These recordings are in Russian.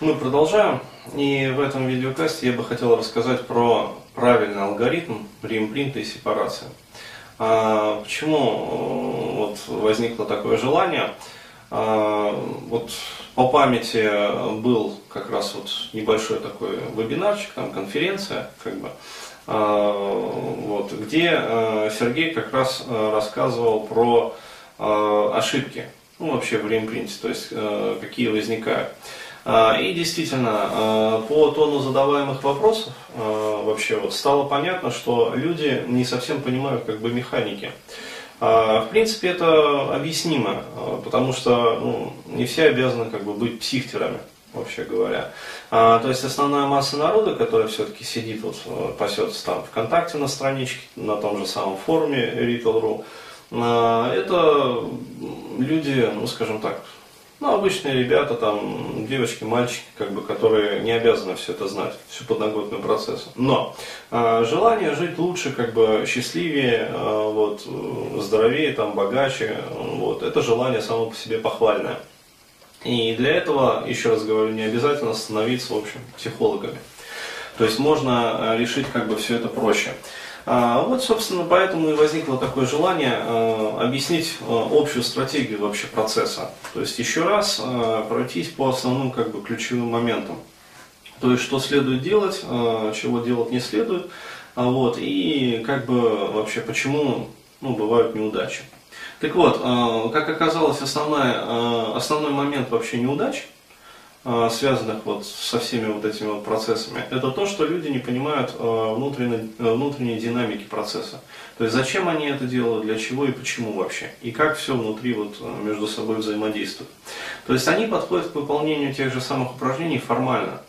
Мы продолжаем. И в этом видеокасте я бы хотел рассказать про правильный алгоритм реимпринта и сепарации. А, почему э, вот возникло такое желание? А, вот по памяти был как раз вот небольшой такой вебинарчик, там конференция, как бы, а, вот, где э, Сергей как раз э, рассказывал про ошибки, ну вообще в реимпринте, то есть какие возникают. А, и действительно, а, по тону задаваемых вопросов а, вообще вот стало понятно, что люди не совсем понимают как бы механики. В принципе, это объяснимо, потому что ну, не все обязаны как бы быть психтерами, вообще говоря. То есть основная масса народа, которая все-таки сидит, вот, пасется там ВКонтакте на страничке, на том же самом форуме Retail.ru, это люди, ну скажем так, ну, обычные ребята, там, девочки, мальчики, как бы, которые не обязаны все это знать, всю подноготную процессу. Но э, желание жить лучше, как бы, счастливее, э, вот, здоровее, там, богаче, вот, это желание само по себе похвальное. И для этого, еще раз говорю, не обязательно становиться, в общем, психологами. То есть можно решить как бы все это проще. А, вот, собственно, поэтому и возникло такое желание а, объяснить а, общую стратегию вообще процесса. То есть еще раз пройтись по основным как бы, ключевым моментам. То есть, что следует делать, чего делать не следует, вот, и как бы вообще почему ну, бывают неудачи. Так вот, как оказалось, основная, основной момент вообще неудач – а, связанных вот со всеми вот этими вот процессами, это то, что люди не понимают а, внутренней, э, внутренней динамики процесса. То есть зачем они это делают, для чего и почему вообще, и как все внутри вот э, между собой взаимодействует. То есть они подходят к выполнению тех же самых упражнений формально.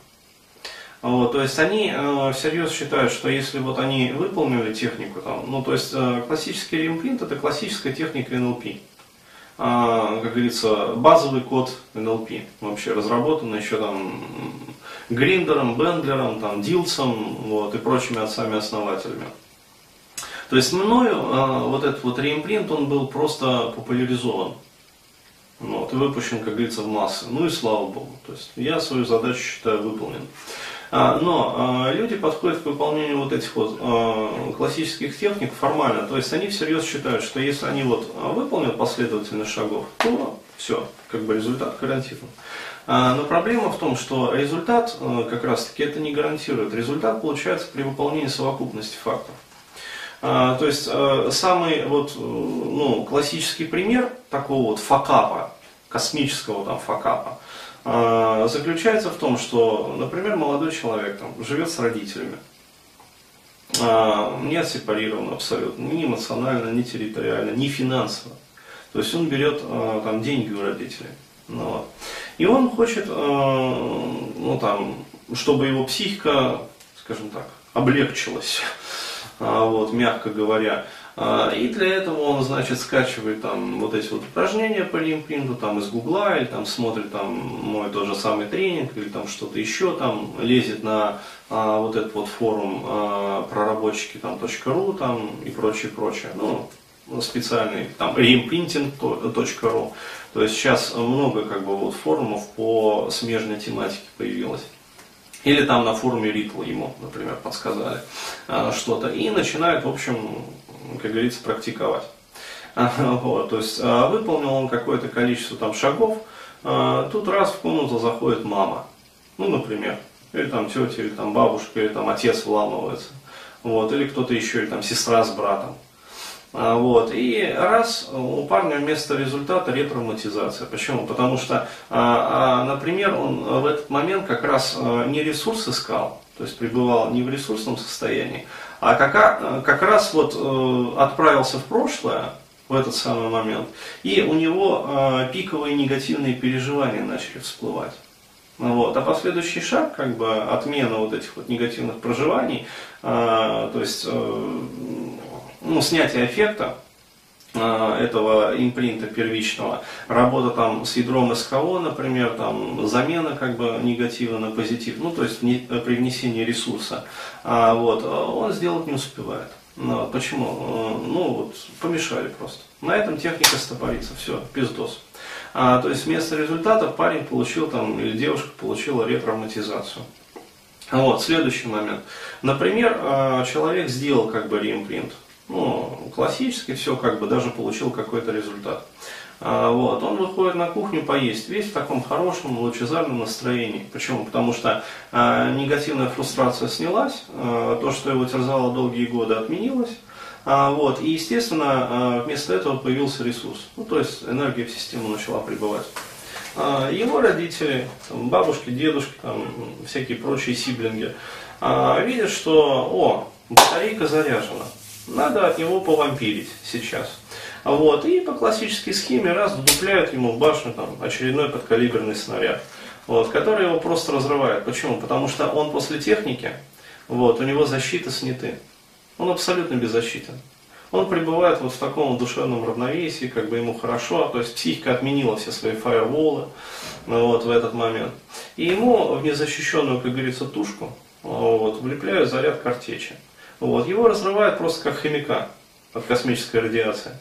Вот, то есть они э, всерьез считают, что если вот они выполнили технику, там, ну то есть э, классический ремпринт это классическая техника НЛП. А, как говорится, базовый код NLP, вообще разработанный еще там Гриндером, Бендлером, там, Дилсом вот, и прочими отцами-основателями. То есть мною а, вот этот вот реимпринт, он был просто популяризован. Вот, и выпущен, как говорится, в массы. Ну и слава богу. То есть я свою задачу считаю выполнен. А, но а, люди подходят к выполнению вот этих вот а, классических техник формально. То есть они всерьез считают, что если они вот выполнят последовательность шагов, то все, как бы результат гарантирован. Но проблема в том, что результат как раз таки это не гарантирует. Результат получается при выполнении совокупности фактов. То есть самый вот, ну, классический пример такого вот факапа, космического там факапа, заключается в том, что, например, молодой человек там, живет с родителями, а, не отсепарирован абсолютно, ни эмоционально, ни территориально, ни финансово. То есть он берет а, там, деньги у родителей. Ну. И он хочет, ну, там, чтобы его психика, скажем так, облегчилась, вот, мягко говоря. А, и для этого он, значит, скачивает там вот эти вот упражнения по лимпринту там из гугла, или там смотрит там мой тот же самый тренинг, или там что-то еще, там лезет на а, вот этот вот форум а, проработчики там .ру там и прочее, прочее. Ну, специальный там reimprinting.ru. То есть сейчас много как бы вот форумов по смежной тематике появилось. Или там на форуме Ритл ему, например, подсказали а, что-то. И начинает, в общем, как говорится, практиковать. Вот, то есть а, выполнил он какое-то количество там шагов, а, тут раз в комнату заходит мама, ну, например, или там тетя, или там бабушка, или там отец вламывается, вот, или кто-то еще, или там сестра с братом. А, вот. И раз у парня вместо результата ретравматизация. Почему? Потому что, например, он в этот момент как раз не ресурс искал, то есть пребывал не в ресурсном состоянии, а как, как раз вот э, отправился в прошлое, в этот самый момент, и у него пиковые негативные переживания начали всплывать. Вот. А последующий шаг, как бы отмена вот этих вот негативных проживаний, э, то есть э, ну, снятие эффекта, Э, этого импринта первичного, работа там с ядром СКО, например, там замена как бы негатива на позитив, ну то есть при внесении ресурса, а, вот, он сделать не успевает. Ну, почему? Э, ну вот, помешали просто. На этом техника стопорится, все, пиздос. А, то есть вместо результата парень получил там, или девушка получила ретравматизацию. Вот, следующий момент. Например, человек сделал как бы реимпринт. Ну, классический, все как бы даже получил какой-то результат. А, вот, он выходит на кухню поесть, весь в таком хорошем, лучезарном настроении. Почему? Потому что э, негативная фрустрация снялась, э, то, что его терзало долгие годы, отменилось. А, вот, и, естественно, вместо этого появился ресурс. Ну, то есть энергия в систему начала прибывать. Его родители, там, бабушки, дедушки, там, всякие прочие сиблинги, видят, что, о, батарейка заряжена, надо от него повампирить сейчас. Вот, и по классической схеме раз вдупляют ему в башню там, очередной подкалиберный снаряд, вот, который его просто разрывает. Почему? Потому что он после техники, вот, у него защита сняты. Он абсолютно беззащитен. Он пребывает вот в таком душевном равновесии, как бы ему хорошо, то есть психика отменила все свои фаерволы вот, в этот момент. И ему в незащищенную, как говорится, тушку вот, влепляют заряд картечи. Вот, его разрывает просто как хомяка от космической радиации.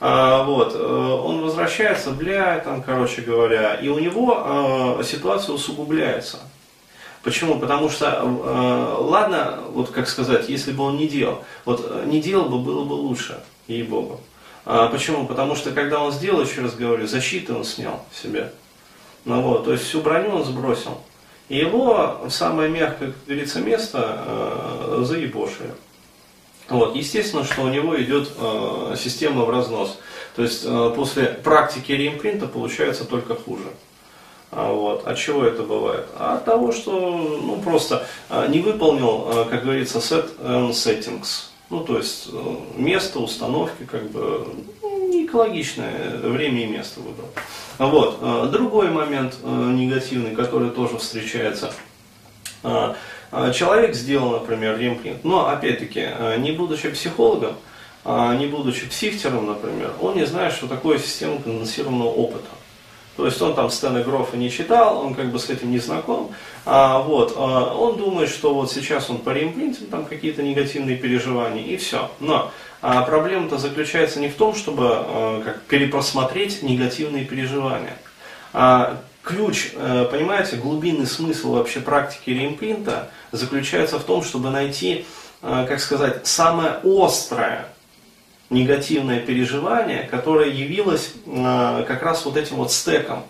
А, вот, э, он возвращается, бля, там, короче говоря, и у него э, ситуация усугубляется. Почему? Потому что, э, ладно, вот как сказать, если бы он не делал, вот э, не делал бы, было бы лучше, ей-богу. А, почему? Потому что когда он сделал, еще раз говорю, защиту он снял себе. Ну вот, то есть всю броню он сбросил. Его самое мягкое, как говорится, место э, заебошили. Вот. Естественно, что у него идет э, система в разнос. То есть э, после практики реимпринта получается только хуже. А, вот. От чего это бывает? От того, что ну, просто э, не выполнил, э, как говорится, set and settings. Ну, то есть э, место, установки, как бы не экологичное время и место выбрал. Вот. Э, другой момент э, негативный, который тоже встречается – а, а, человек сделал, например, ремпринт, но опять-таки, а, не будучи психологом, не будучи психтером, например, он не знает, что такое система конденсированного опыта. То есть он там Стэна Грофа не читал, он как бы с этим не знаком. А, вот, а, он думает, что вот сейчас он по реимпринтим там какие-то негативные переживания и все. Но а, проблема-то заключается не в том, чтобы а, как, перепросмотреть негативные переживания. А, ключ, э, понимаете, глубинный смысл вообще практики реимпринта заключается в том, чтобы найти, э, как сказать, самое острое негативное переживание, которое явилось э, как раз вот этим вот стеком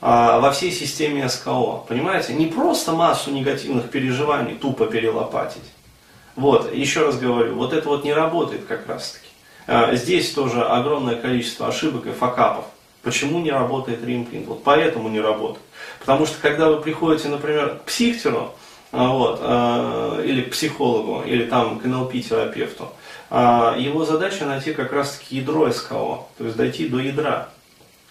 во всей системе СКО. Понимаете? Не просто массу негативных переживаний тупо перелопатить. Вот, еще раз говорю, вот это вот не работает как раз таки. Здесь тоже огромное количество ошибок и факапов. Почему не работает реимпринт? Вот поэтому не работает. Потому что когда вы приходите, например, к психтеру, а, вот, а, или к психологу, или там к НЛП-терапевту, а, его задача найти как раз-таки ядро СКО, то есть дойти до ядра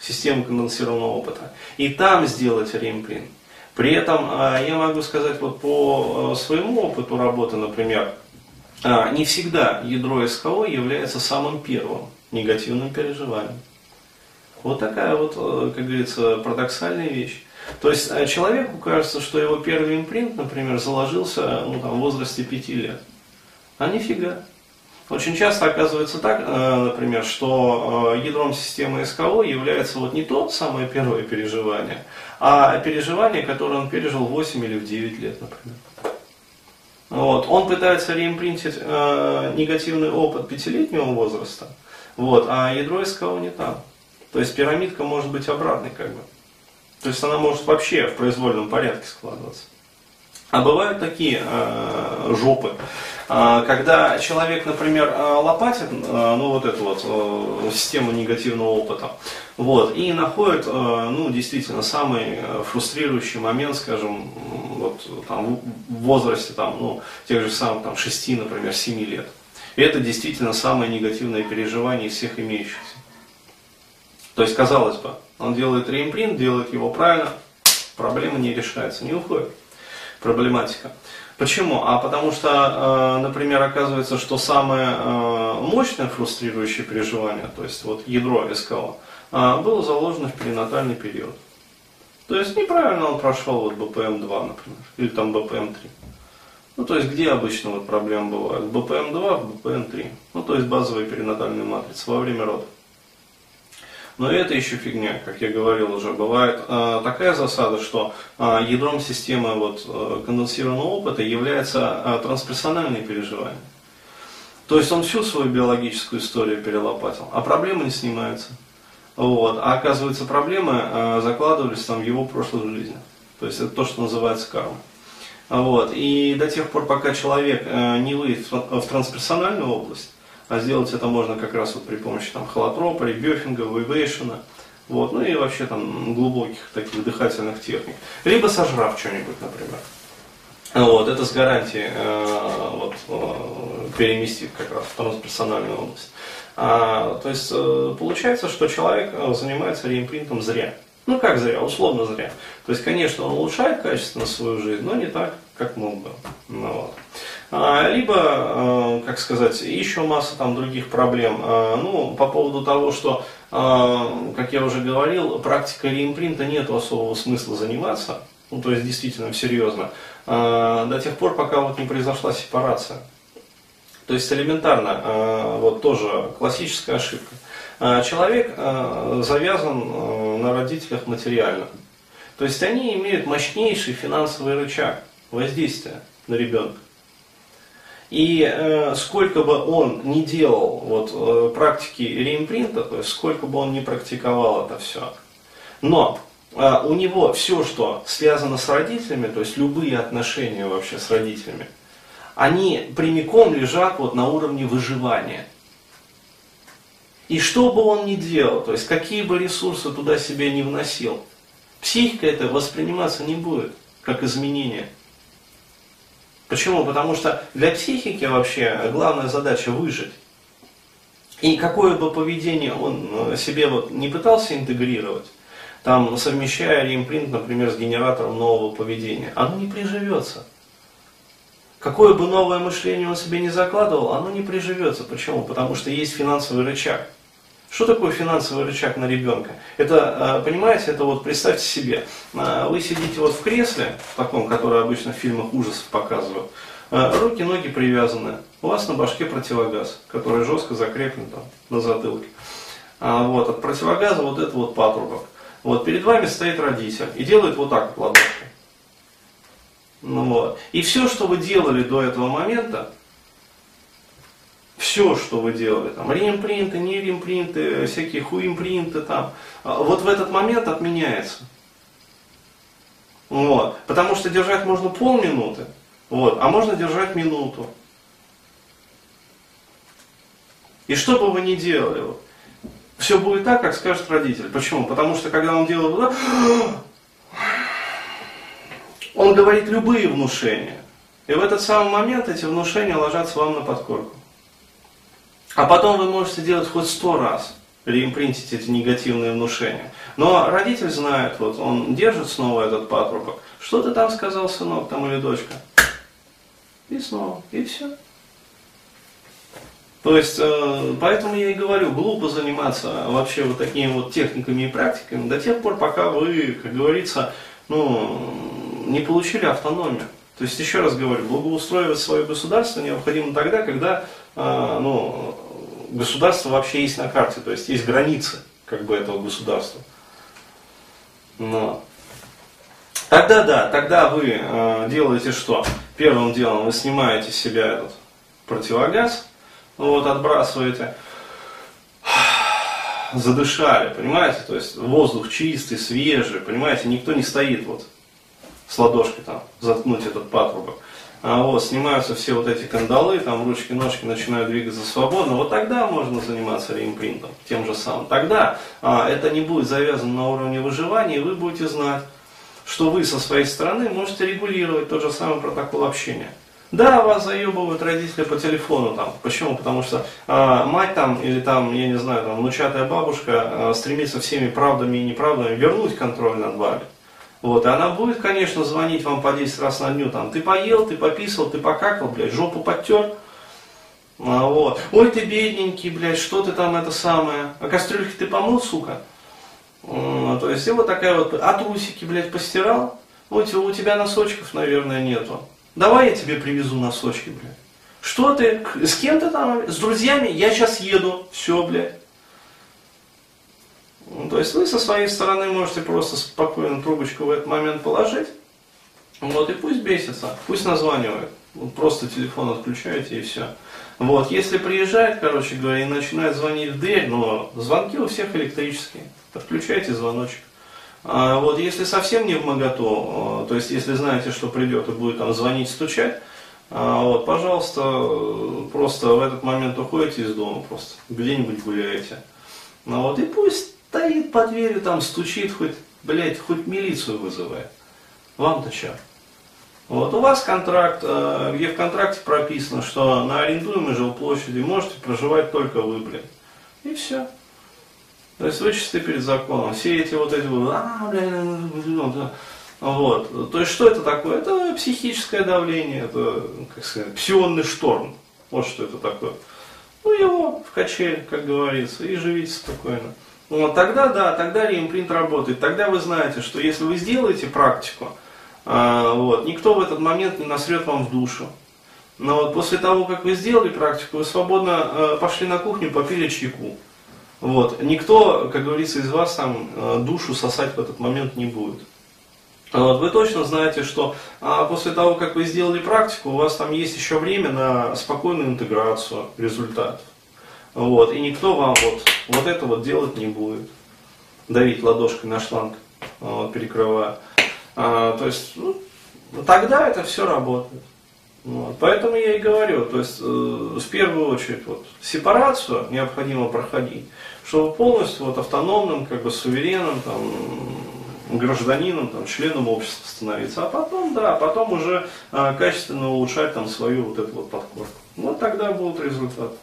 системы конденсированного опыта, и там сделать реимпринт. При этом я могу сказать вот по своему опыту работы, например, не всегда ядро СКО является самым первым негативным переживанием. Вот такая вот, э, как говорится, парадоксальная вещь. То есть э, человеку кажется, что его первый импринт, например, заложился ну, там, в возрасте пяти лет. А нифига. Очень часто оказывается так, э, например, что ядром системы СКО является вот не то самое первое переживание, а переживание, которое он пережил в 8 или в 9 лет, например. Вот. Он пытается реимпринтить э, негативный опыт пятилетнего возраста, вот, а ядро СКО не там. То есть пирамидка может быть обратной как бы. То есть она может вообще в произвольном порядке складываться. А бывают такие э, жопы, э, когда человек, например, э, лопатит, э, ну вот эту вот э, систему негативного опыта, вот, и находит, э, ну действительно, самый фрустрирующий момент, скажем, вот там в возрасте там, ну, тех же самых там 6, например, 7 лет. И это действительно самое негативное переживание из всех имеющихся. То есть, казалось бы, он делает реимпринт, делает его правильно, проблема не решается, не уходит проблематика. Почему? А потому что, э, например, оказывается, что самое э, мощное фрустрирующее переживание, то есть вот ядро СКО, э, было заложено в перинатальный период. То есть неправильно он прошел вот БПМ-2, например, или там БПМ-3. Ну, то есть, где обычно вот проблемы бывают? В БПМ-2, в БПМ-3. Ну, то есть, базовые перинатальные матрицы во время родов. Но это еще фигня, как я говорил уже. Бывает э, такая засада, что э, ядром системы вот, э, конденсированного опыта является э, трансперсональные переживания. То есть он всю свою биологическую историю перелопатил, а проблемы не снимаются. Вот. А оказывается, проблемы э, закладывались там в его прошлых жизнях. То есть это то, что называется карма. Вот. И до тех пор, пока человек э, не выйдет в трансперсональную область, а сделать это можно как раз вот при помощи там, холотропа, ребёфинга, вейвейшена, вот, ну и вообще там глубоких таких дыхательных техник. Либо сожрав что-нибудь, например. Вот, это с гарантией э, вот, э, переместит как раз в трансперсональную область. А, то есть э, получается, что человек э, занимается реимпринтом зря. Ну как зря, условно зря. То есть, конечно, он улучшает качественно свою жизнь, но не так, как мог бы. Ну, вот. А, либо, э, как сказать, еще масса там других проблем. А, ну, по поводу того, что, а, как я уже говорил, практика реимпринта нет особого смысла заниматься. Ну, то есть, действительно, серьезно. А, до тех пор, пока вот не произошла сепарация. То есть элементарно, а, вот тоже классическая ошибка. А, человек а, завязан на родителях материально. То есть они имеют мощнейший финансовый рычаг воздействия на ребенка. И э, сколько бы он ни делал вот, э, практики реимпринта, то есть сколько бы он ни практиковал это все, но э, у него все, что связано с родителями, то есть любые отношения вообще с родителями, они прямиком лежат вот на уровне выживания. И что бы он ни делал, то есть какие бы ресурсы туда себе не вносил, психика это восприниматься не будет как изменение. Почему? Потому что для психики вообще главная задача выжить. И какое бы поведение он э, себе вот не пытался интегрировать, там совмещая реимпринт, например, с генератором нового поведения, оно не приживется. Какое бы новое мышление он себе не закладывал, оно не приживется. Почему? Потому что есть финансовый рычаг. Что такое финансовый рычаг на ребенка? Это, э, понимаете, это вот представьте себе, э, вы сидите вот в кресле, таком, которое обычно в фильмах ужасов показывают, э, руки, ноги привязаны, у вас на башке противогаз, который жестко закреплен там на затылке. А вот, от противогаза вот это вот патрубок. Вот перед вами стоит родитель и делает вот так вот ладошкой. Ну, вот. И все, что вы делали до этого момента, все, что вы делали, там, римпринты, не римпринты, всякие хуимпринты, там, а, вот в этот момент отменяется. Вот. Потому что держать можно полминуты, вот, а можно держать минуту. И что бы вы ни делали, вот, все будет так, как скажет родитель. Почему? Потому что когда он делает вот он говорит любые внушения. И в этот самый момент эти внушения ложатся вам на подкорку. А потом вы можете делать хоть сто раз, реимпринтить эти негативные внушения. Но родитель знает, вот он держит снова этот патрубок. Что ты там сказал, сынок, там или дочка? И снова, и все. То есть, э, поэтому я и говорю, глупо заниматься вообще вот такими вот техниками и практиками до тех пор, пока вы, как говорится, ну, не получили автономию. То есть, еще раз говорю, благоустроивать свое государство необходимо тогда, когда ну, государство вообще есть на карте, то есть есть границы как бы этого государства. Но. Тогда да, тогда вы э, делаете что? Первым делом вы снимаете с себя этот противогаз, вот, отбрасываете, задышали, понимаете, то есть воздух чистый, свежий, понимаете, никто не стоит вот с ладошкой там, заткнуть этот патрубок. А вот, снимаются все вот эти кандалы, там ручки, ножки начинают двигаться свободно, вот тогда можно заниматься реимпринтом, тем же самым. Тогда а, это не будет завязано на уровне выживания, и вы будете знать, что вы со своей стороны можете регулировать тот же самый протокол общения. Да, вас заебывают родители по телефону там. Почему? Потому что э, мать там или там, я не знаю, там внучатая бабушка э, стремится всеми правдами и неправдами вернуть контроль над вами. Вот, и она будет, конечно, звонить вам по 10 раз на дню, там, ты поел, ты пописал, ты покакал, блядь, жопу подтер. А, вот. Ой, ты бедненький, блядь, что ты там это самое, а кастрюльки ты помыл, сука? А, то есть, и вот такая вот, а трусики, блядь, постирал? Вот у тебя носочков, наверное, нету. Давай я тебе привезу носочки, блядь. Что ты, с кем ты там, с друзьями? Я сейчас еду, все, блядь. То есть вы со своей стороны можете просто спокойно трубочку в этот момент положить, вот, и пусть бесится, пусть названивает. Просто телефон отключаете и все. Вот, если приезжает, короче говоря, и начинает звонить в дверь, но звонки у всех электрические, отключайте звоночек. А вот если совсем не в моготу, то есть если знаете, что придет и будет там звонить, стучать, а, вот, пожалуйста, просто в этот момент уходите из дома, просто где-нибудь гуляете. Ну вот, и пусть стоит под дверью, там стучит, хоть, блядь, хоть милицию вызывает. Вам-то что? Вот у вас контракт, э, где в контракте прописано, что на арендуемой жилплощади можете проживать только вы, блин. И все. То есть вы чисты перед законом. Все эти вот эти вот, а, блин, ну, да. Вот. То есть что это такое? Это психическое давление, это, как сказать, псионный шторм. Вот что это такое. Ну его в качель, как говорится, и живите спокойно. Вот тогда, да, тогда реимпринт работает. Тогда вы знаете, что если вы сделаете практику, а, вот, никто в этот момент не насрет вам в душу. Но вот после того, как вы сделали практику, вы свободно э, пошли на кухню, попили чайку. Вот. Никто, как говорится, из вас там э, душу сосать в этот момент не будет. Вот, вы точно знаете, что а, после того, как вы сделали практику, у вас там есть еще время на спокойную интеграцию результатов. Вот, и никто вам вот, вот это вот делать не будет. Давить ладошкой на шланг, вот, перекрывая. А, то есть, ну, тогда это все работает. Вот. Поэтому я и говорю, то есть э, в первую очередь вот, сепарацию необходимо проходить, чтобы полностью вот, автономным, как бы суверенным, там, гражданином, там, членом общества становиться, а потом, да, потом уже э, качественно улучшать там свою вот эту вот подкорку. Вот тогда будут результаты.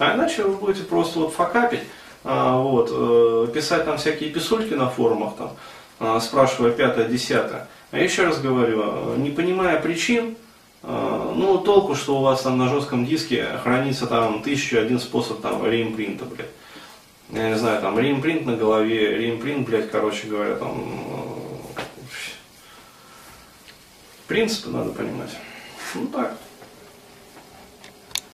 А иначе вы будете просто вот факапить, э, вот, э, писать там всякие писульки на форумах, там, а, спрашивая пятое, десятое. А еще раз говорю, а, не понимая причин, а, ну, толку, что у вас там на жестком диске хранится там тысяча один способ там реимпринта, блядь. Я не знаю, там реимпринт на голове, реимпринт, блядь, короче говоря, там... Принципы надо понимать. Ну так.